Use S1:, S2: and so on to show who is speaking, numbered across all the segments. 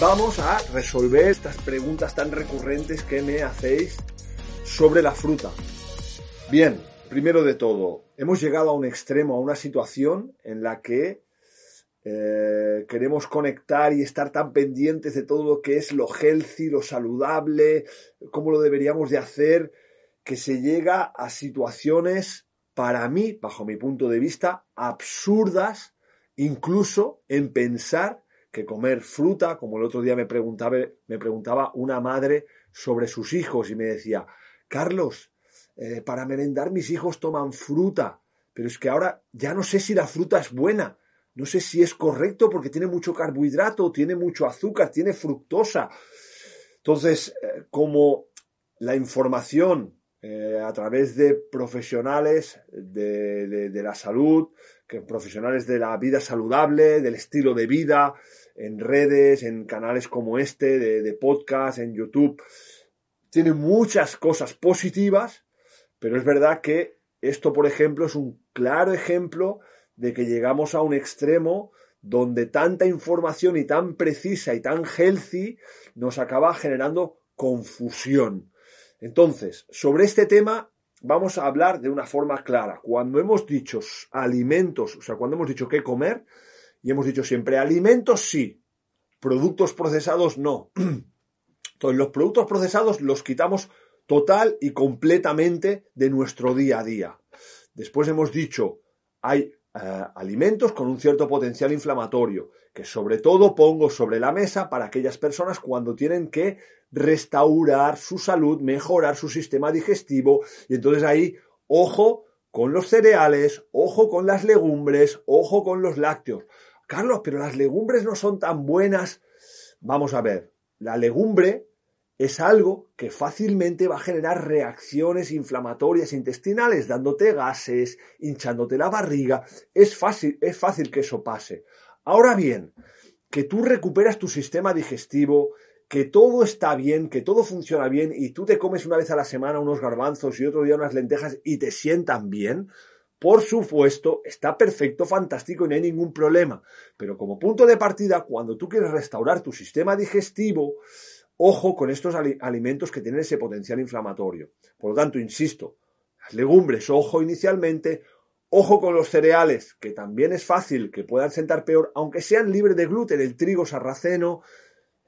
S1: Vamos a resolver estas preguntas tan recurrentes que me hacéis sobre la fruta. Bien, primero de todo, hemos llegado a un extremo, a una situación en la que eh, queremos conectar y estar tan pendientes de todo lo que es lo healthy, lo saludable, cómo lo deberíamos de hacer, que se llega a situaciones, para mí, bajo mi punto de vista, absurdas, incluso en pensar que comer fruta, como el otro día me preguntaba, me preguntaba una madre sobre sus hijos y me decía, Carlos, eh, para merendar mis hijos toman fruta, pero es que ahora ya no sé si la fruta es buena, no sé si es correcto porque tiene mucho carbohidrato, tiene mucho azúcar, tiene fructosa. Entonces, eh, como la información eh, a través de profesionales de, de, de la salud, que profesionales de la vida saludable, del estilo de vida, en redes, en canales como este, de, de podcast, en YouTube. Tiene muchas cosas positivas, pero es verdad que esto, por ejemplo, es un claro ejemplo de que llegamos a un extremo donde tanta información y tan precisa y tan healthy nos acaba generando confusión. Entonces, sobre este tema vamos a hablar de una forma clara. Cuando hemos dicho alimentos, o sea, cuando hemos dicho qué comer, y hemos dicho siempre alimentos sí, productos procesados no. Entonces, los productos procesados los quitamos total y completamente de nuestro día a día. Después hemos dicho, hay eh, alimentos con un cierto potencial inflamatorio, que sobre todo pongo sobre la mesa para aquellas personas cuando tienen que restaurar su salud, mejorar su sistema digestivo, y entonces ahí, ojo con los cereales, ojo con las legumbres, ojo con los lácteos. Carlos, pero las legumbres no son tan buenas. Vamos a ver, la legumbre es algo que fácilmente va a generar reacciones inflamatorias intestinales, dándote gases, hinchándote la barriga. Es fácil, es fácil que eso pase. Ahora bien, que tú recuperas tu sistema digestivo, que todo está bien, que todo funciona bien y tú te comes una vez a la semana unos garbanzos y otro día unas lentejas y te sientan bien, por supuesto, está perfecto, fantástico y no hay ningún problema. Pero como punto de partida, cuando tú quieres restaurar tu sistema digestivo, ojo con estos alimentos que tienen ese potencial inflamatorio. Por lo tanto, insisto, las legumbres, ojo inicialmente, ojo con los cereales, que también es fácil que puedan sentar peor, aunque sean libres de gluten, el trigo sarraceno,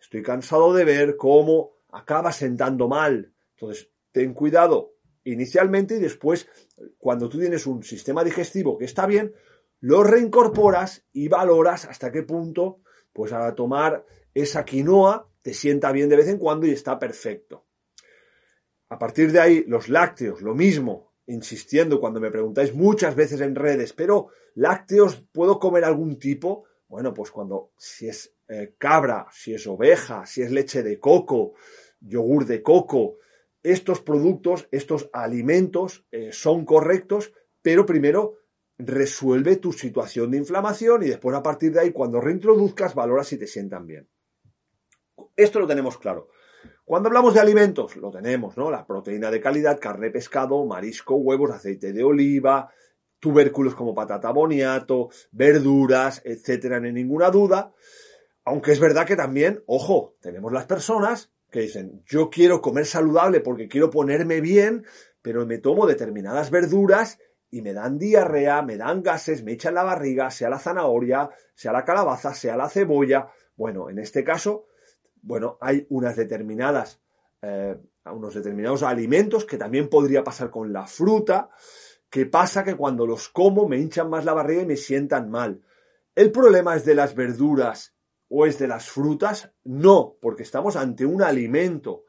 S1: estoy cansado de ver cómo acaba sentando mal. Entonces, ten cuidado inicialmente y después, cuando tú tienes un sistema digestivo que está bien, lo reincorporas y valoras hasta qué punto, pues a tomar esa quinoa te sienta bien de vez en cuando y está perfecto. A partir de ahí, los lácteos, lo mismo, insistiendo cuando me preguntáis muchas veces en redes, pero lácteos, ¿puedo comer algún tipo? Bueno, pues cuando, si es eh, cabra, si es oveja, si es leche de coco, yogur de coco, estos productos, estos alimentos eh, son correctos, pero primero resuelve tu situación de inflamación y después a partir de ahí, cuando reintroduzcas, valora si te sientan bien. Esto lo tenemos claro. Cuando hablamos de alimentos, lo tenemos, ¿no? La proteína de calidad, carne, pescado, marisco, huevos, aceite de oliva, tubérculos como patata boniato, verduras, etcétera, hay ninguna duda. Aunque es verdad que también, ojo, tenemos las personas que dicen, yo quiero comer saludable porque quiero ponerme bien, pero me tomo determinadas verduras y me dan diarrea, me dan gases, me echan la barriga, sea la zanahoria, sea la calabaza, sea la cebolla. Bueno, en este caso, bueno, hay unas determinadas, eh, unos determinados alimentos que también podría pasar con la fruta, que pasa que cuando los como me hinchan más la barriga y me sientan mal. El problema es de las verduras o es de las frutas? No, porque estamos ante un alimento.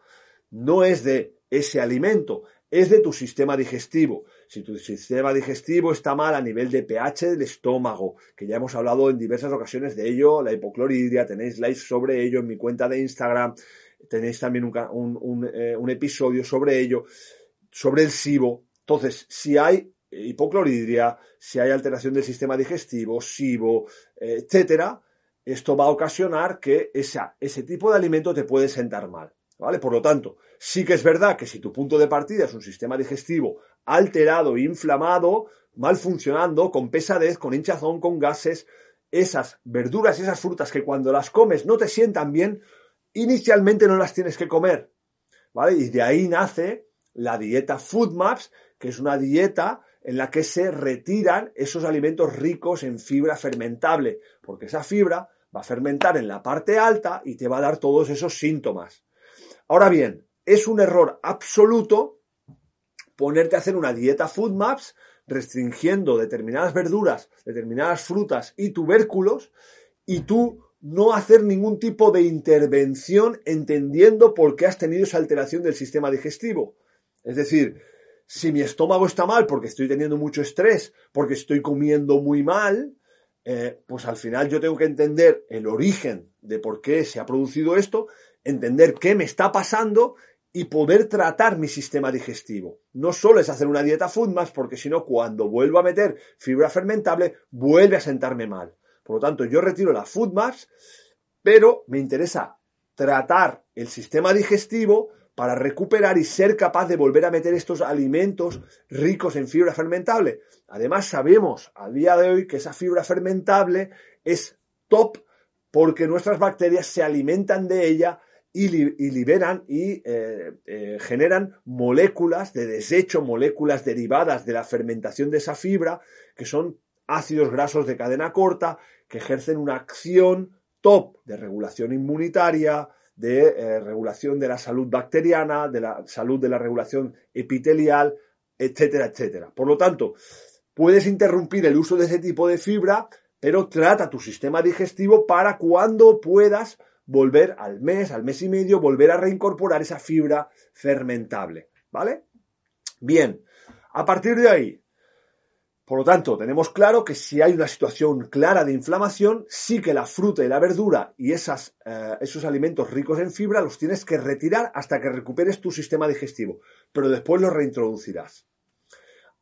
S1: No es de ese alimento, es de tu sistema digestivo. si tu sistema digestivo está mal a nivel de pH del estómago, que ya hemos hablado en diversas ocasiones de ello, la hipocloridria, tenéis lives sobre ello en mi cuenta de Instagram, tenéis también un, eh, un episodio sobre ello, sobre el SIBO. Entonces, si hay hipocloridria, si hay alteración del sistema digestivo, SIBO, etcétera, esto va a ocasionar que ese tipo de alimento te puede sentar mal. ¿Vale? Por lo tanto, sí que es verdad que si tu punto de partida es un sistema digestivo alterado, inflamado, mal funcionando, con pesadez, con hinchazón, con gases, esas verduras y esas frutas que cuando las comes no te sientan bien, inicialmente no las tienes que comer. ¿Vale? Y de ahí nace la dieta FoodMaps, que es una dieta en la que se retiran esos alimentos ricos en fibra fermentable, porque esa fibra va a fermentar en la parte alta y te va a dar todos esos síntomas. Ahora bien, es un error absoluto ponerte a hacer una dieta FoodMaps restringiendo determinadas verduras, determinadas frutas y tubérculos y tú no hacer ningún tipo de intervención entendiendo por qué has tenido esa alteración del sistema digestivo. Es decir, si mi estómago está mal porque estoy teniendo mucho estrés, porque estoy comiendo muy mal, eh, pues al final yo tengo que entender el origen de por qué se ha producido esto, entender qué me está pasando y poder tratar mi sistema digestivo. No solo es hacer una dieta FoodMaps, porque si no, cuando vuelvo a meter fibra fermentable, vuelve a sentarme mal. Por lo tanto, yo retiro la FoodMaps, pero me interesa tratar el sistema digestivo para recuperar y ser capaz de volver a meter estos alimentos ricos en fibra fermentable. Además, sabemos a día de hoy que esa fibra fermentable es top porque nuestras bacterias se alimentan de ella y, liberan y eh, eh, generan moléculas de desecho, moléculas derivadas de la fermentación de esa fibra, que son ácidos grasos de cadena corta, que ejercen una acción top de regulación inmunitaria, de eh, regulación de la salud bacteriana, de la salud de la regulación epitelial, etcétera, etcétera. Por lo tanto, puedes interrumpir el uso de ese tipo de fibra, pero trata tu sistema digestivo para cuando puedas volver al mes, al mes y medio, volver a reincorporar esa fibra fermentable. ¿Vale? Bien, a partir de ahí, por lo tanto, tenemos claro que si hay una situación clara de inflamación, sí que la fruta y la verdura y eh, esos alimentos ricos en fibra los tienes que retirar hasta que recuperes tu sistema digestivo, pero después los reintroducirás.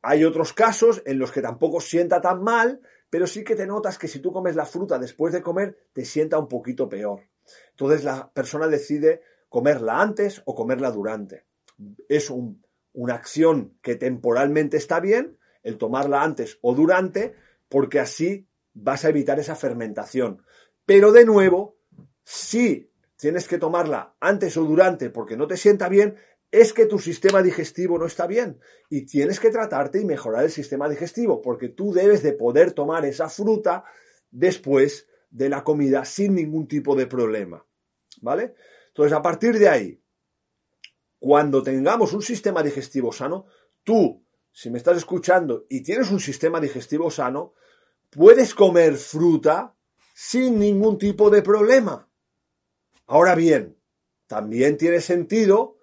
S1: Hay otros casos en los que tampoco sienta tan mal, pero sí que te notas que si tú comes la fruta después de comer, te sienta un poquito peor. Entonces la persona decide comerla antes o comerla durante. Es una acción que temporalmente está bien, el tomarla antes o durante, porque así vas a evitar esa fermentación. Pero de nuevo, si tienes que tomarla antes o durante porque no te sienta bien, es que tu sistema digestivo no está bien y tienes que tratarte y mejorar el sistema digestivo porque tú debes de poder tomar esa fruta después de la comida sin ningún tipo de problema. ¿Vale? Entonces, a partir de ahí, cuando tengamos un sistema digestivo sano, tú si me estás escuchando y tienes un sistema digestivo sano, puedes comer fruta sin ningún tipo de problema. Ahora bien, también tiene sentido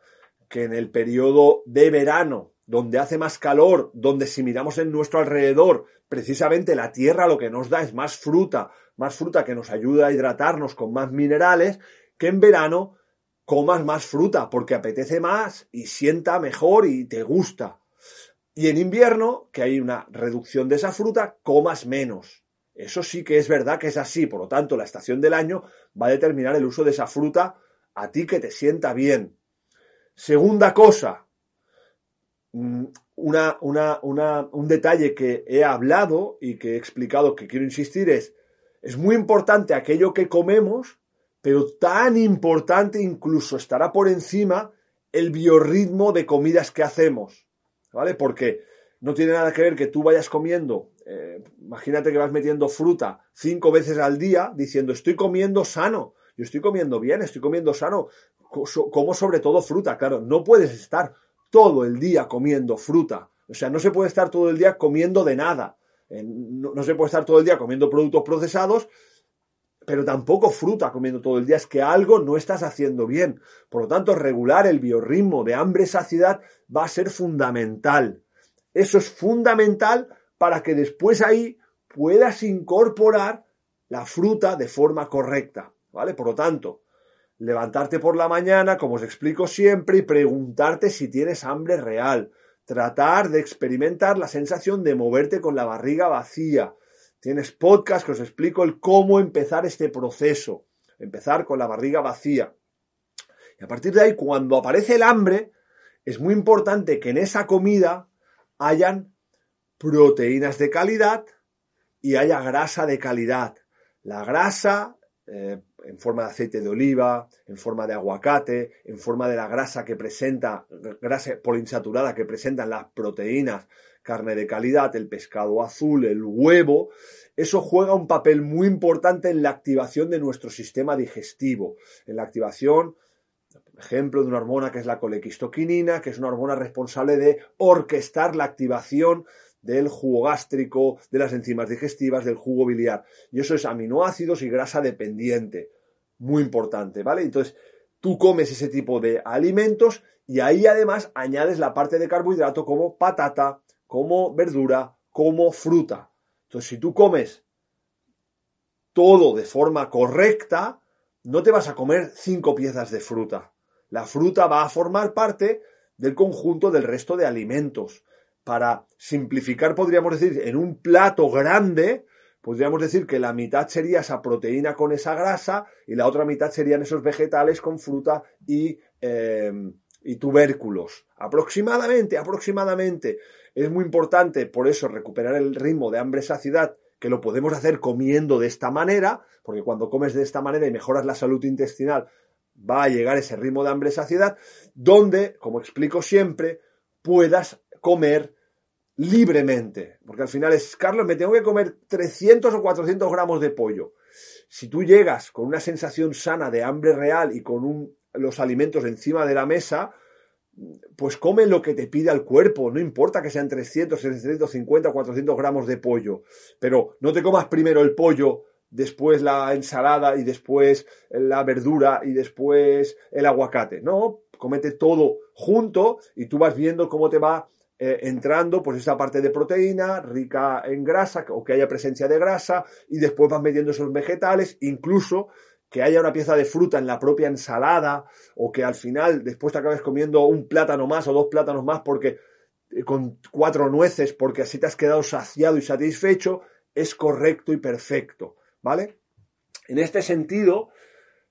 S1: que en el periodo de verano, donde hace más calor, donde si miramos en nuestro alrededor, precisamente la tierra lo que nos da es más fruta, más fruta que nos ayuda a hidratarnos con más minerales, que en verano comas más fruta porque apetece más y sienta mejor y te gusta. Y en invierno, que hay una reducción de esa fruta, comas menos. Eso sí que es verdad que es así. Por lo tanto, la estación del año va a determinar el uso de esa fruta a ti que te sienta bien. Segunda cosa, mm, una, un detalle que he hablado y que he explicado que quiero insistir es, es muy importante aquello que comemos, pero tan importante incluso estará por encima el biorritmo de comidas que hacemos. ¿Vale? Porque no tiene nada que ver que tú vayas comiendo, eh, imagínate que vas metiendo fruta cinco veces al día diciendo estoy comiendo sano, yo estoy comiendo bien, estoy comiendo sano, como sobre todo fruta, claro, no puedes estar todo el día comiendo fruta, o sea, no se puede estar todo el día comiendo de nada, eh, no se puede estar todo el día comiendo productos procesados, pero tampoco fruta comiendo todo el día, es que algo no estás haciendo bien. Por lo tanto, regular el biorritmo de hambre-saciedad va a ser fundamental. Eso es fundamental para que después ahí puedas incorporar la fruta de forma correcta, ¿vale? Por lo tanto, levantarte por la mañana, como os explico siempre, y preguntarte si tienes hambre real. Tratar de experimentar la sensación de moverte con la barriga vacía. Tienes podcast que os explico el cómo empezar este proceso. Empezar con la barriga vacía. Y a partir de ahí, cuando aparece el hambre, es muy importante que en esa comida hayan proteínas de calidad y haya grasa de calidad. La grasa eh, en forma de aceite de oliva, en forma de aguacate, en forma de la grasa que presenta, grasa poliinsaturada que presentan las proteínas, carne de calidad, el pescado azul, el huevo, eso juega un papel muy importante en la activación de nuestro sistema digestivo, en la activación por ejemplo, de una hormona que es la colequistoquinina, que es una hormona responsable de orquestar la activación del jugo gástrico, de las enzimas digestivas, del jugo biliar. Y eso es aminoácidos y grasa dependiente. Muy importante, ¿vale? Entonces, tú comes ese tipo de alimentos y ahí además añades la parte de carbohidrato como patata, como verdura, como fruta. Entonces, si tú comes todo de forma correcta, no te vas a comer cinco piezas de fruta. La fruta va a formar parte del conjunto del resto de alimentos para simplificar, podríamos decir, en un plato grande, podríamos decir que la mitad sería esa proteína con esa grasa y la otra mitad serían esos vegetales con fruta y, em, y tubérculos. Aproximadamente, aproximadamente. Es muy importante, por eso, recuperar el ritmo de hambre-saciedad, que lo podemos hacer comiendo de esta manera, porque cuando comes de esta manera y mejoras la salud intestinal, va a llegar ese ritmo de hambre-saciedad, donde, como explico siempre, puedas comer libremente. Porque al final es, Carlos, me tengo que comer 300 o 400 gramos de pollo. Si tú llegas con una sensación sana de hambre real y con los alimentos encima de la mesa, pues come lo que te pida el cuerpo, no importa que sean 300, 350 o 400 gramos de pollo, pero no te comas primero el pollo, después la ensalada y después la verdura y después el aguacate, no, comete todo junto y tú vas viendo cómo te va eh, entrando pues esa parte de proteína rica en grasa o que haya presencia de grasa y después vas metiendo esos vegetales, incluso que haya una pieza de fruta en la propia ensalada o que al final después te acabes comiendo un plátano más o dos plátanos más porque eh, con cuatro nueces porque así te has quedado saciado y satisfecho, es correcto y perfecto, ¿vale? En este sentido,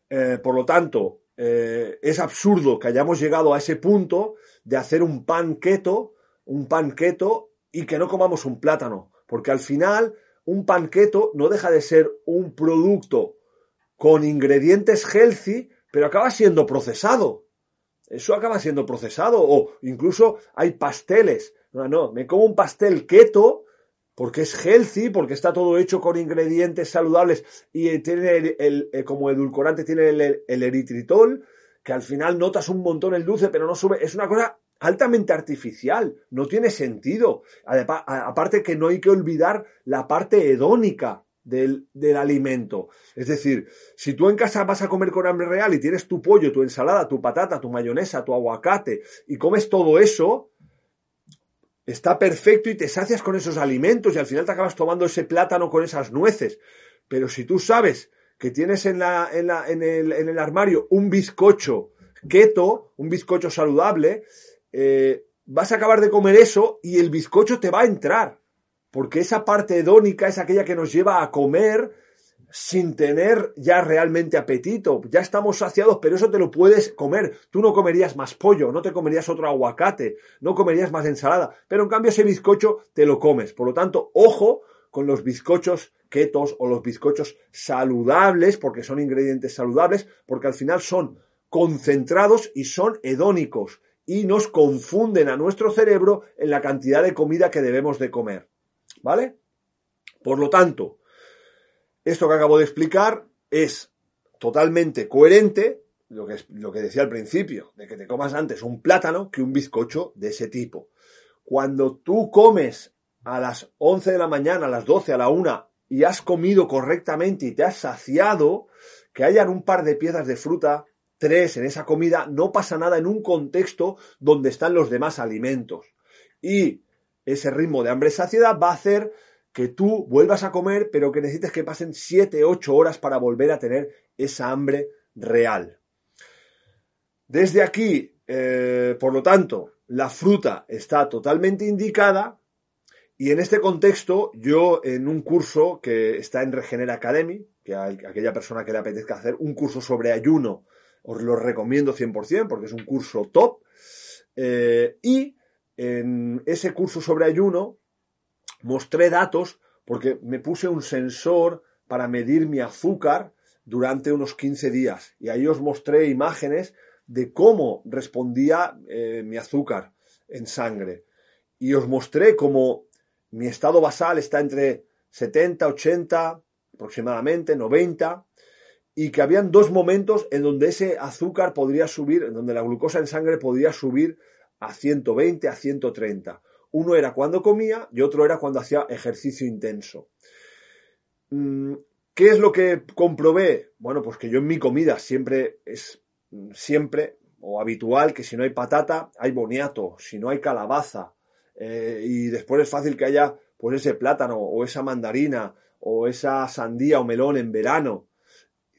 S1: eh, por lo tanto, es absurdo que hayamos llegado a ese punto de hacer un pan un panqueto y que no comamos un plátano, porque al final un panqueto no deja de ser un producto con ingredientes healthy, pero acaba siendo procesado. Eso acaba siendo procesado o incluso hay pasteles. No, no, me como un pastel keto porque es healthy, porque está todo hecho con ingredientes saludables y tiene el, eh, como edulcorante tiene el, el eritritol, que al final notas un montón el dulce, pero no sube. Es una cosa altamente artificial, no tiene sentido. Aparte que no hay que olvidar la parte hedónica del, del, alimento. Es decir, si tú en casa vas a comer con hambre real y tienes tu pollo, tu ensalada, tu patata, tu mayonesa, tu aguacate y comes todo eso, está perfecto y te sacias con esos alimentos y al final te acabas tomando ese plátano con esas nueces. Pero si tú sabes que tienes en, la, en, la, en, el, en el armario un bizcocho keto, un bizcocho saludable, eh, vas a acabar de comer eso y el bizcocho te va a entrar. Porque esa parte hedónica es aquella que nos lleva a comer sin tener ya realmente apetito. Ya estamos saciados, pero eso te lo puedes comer. Tú no comerías más pollo, no te comerías otro aguacate, no comerías más ensalada, pero en cambio ese bizcocho te lo comes. Por lo tanto, ojo con los bizcochos ketos o los bizcochos saludables, porque son ingredientes saludables, porque al final son concentrados y son hedónicos y nos confunden a nuestro cerebro en la cantidad de comida que debemos de comer. ¿Vale? Por lo tanto, esto que acabo de explicar es totalmente coherente, lo que, lo que decía al principio, de que te comas antes un plátano que un bizcocho de ese tipo. Cuando tú comes a las 11 de la mañana, a las 12, a la 1 y has comido correctamente y te has saciado, que hayan un par de piezas de fruta tres en esa comida, no pasa nada en un contexto donde están los demás alimentos. Y ese ritmo de hambre-saciedad va a hacer que tú vuelvas a comer, pero que necesites que pasen 7, 8 horas para volver a tener esa hambre real. Desde aquí, eh, por lo tanto, la fruta está totalmente indicada y en este contexto yo en un curso que está en Regenera Academy, que hay aquella persona que le apetezca hacer un curso sobre ayuno, os lo recomiendo 100% porque es un curso top. Eh, y en ese curso sobre ayuno mostré datos porque me puse un sensor para medir mi azúcar durante unos 15 días. Y ahí os mostré imágenes de cómo respondía eh, mi azúcar en sangre. Y os mostré cómo mi estado basal está entre 70, 80, aproximadamente 90 y que habían dos momentos en donde ese azúcar podría subir, en donde la glucosa en sangre podría subir a 120, a 130. Uno era cuando comía y otro era cuando hacía ejercicio intenso. Mm, ¿Qué es lo que comprobé? Bueno, pues que yo en mi comida siempre es siempre o habitual que si no hay patata hay boniato, si no hay calabaza eh, y después es fácil que haya pues ese plátano o esa mandarina o esa sandía o melón en verano.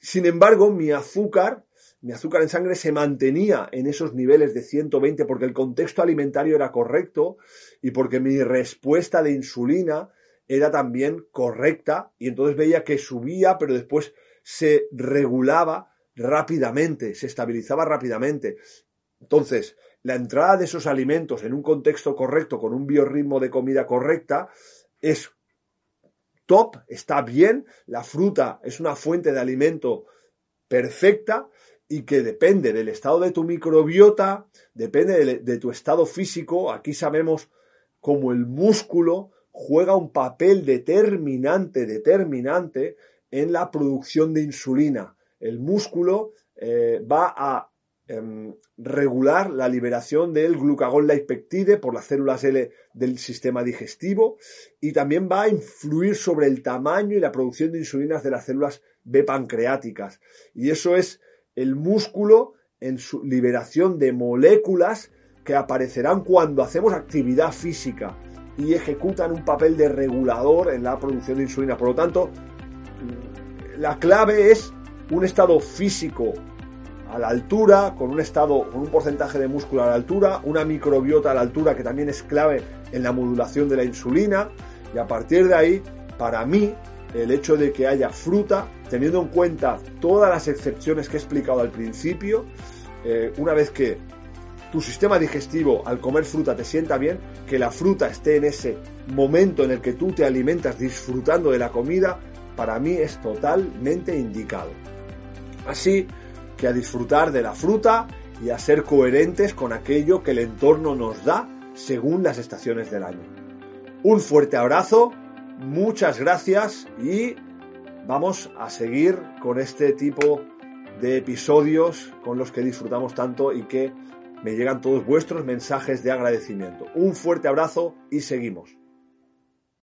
S1: Sin embargo, mi azúcar mi azúcar en sangre se mantenía en esos niveles de 120 porque el contexto alimentario era correcto y porque mi respuesta de insulina era también correcta y entonces veía que subía pero después se regulaba rápidamente, se estabilizaba rápidamente. Entonces, la entrada de esos alimentos en un contexto correcto, con un biorritmo de comida correcta, es top, está bien, la fruta es una fuente de alimento perfecta y que depende del estado de tu microbiota, depende de, tu estado físico. Aquí sabemos cómo el músculo juega un papel determinante, determinante en la producción de insulina. El músculo eh, va a em, regular la liberación del glucagón laipectide por las células L del sistema digestivo y también va a influir sobre el tamaño y la producción de insulinas de las células B pancreáticas. Y eso es el músculo en su liberación de moléculas que aparecerán cuando hacemos actividad física y ejecutan un papel de regulador en la producción de insulina. Por lo tanto, la clave es un estado físico a la altura, con un estado, con un porcentaje de músculo a la altura, una microbiota a la altura que también es clave en la modulación de la insulina y a partir de ahí, para mí, el hecho de que haya fruta, teniendo en cuenta todas las excepciones que he explicado al principio, eh, una vez que tu sistema digestivo al comer fruta te sienta bien, que la fruta esté en ese momento en el que tú te alimentas disfrutando de la comida, para mí es totalmente indicado. Así que a disfrutar de la fruta y a ser coherentes con aquello que el entorno nos da según las estaciones del año. Un fuerte abrazo Muchas gracias y vamos a seguir con este tipo de episodios con los que disfrutamos tanto y que me llegan todos vuestros mensajes de agradecimiento. Un fuerte abrazo y seguimos.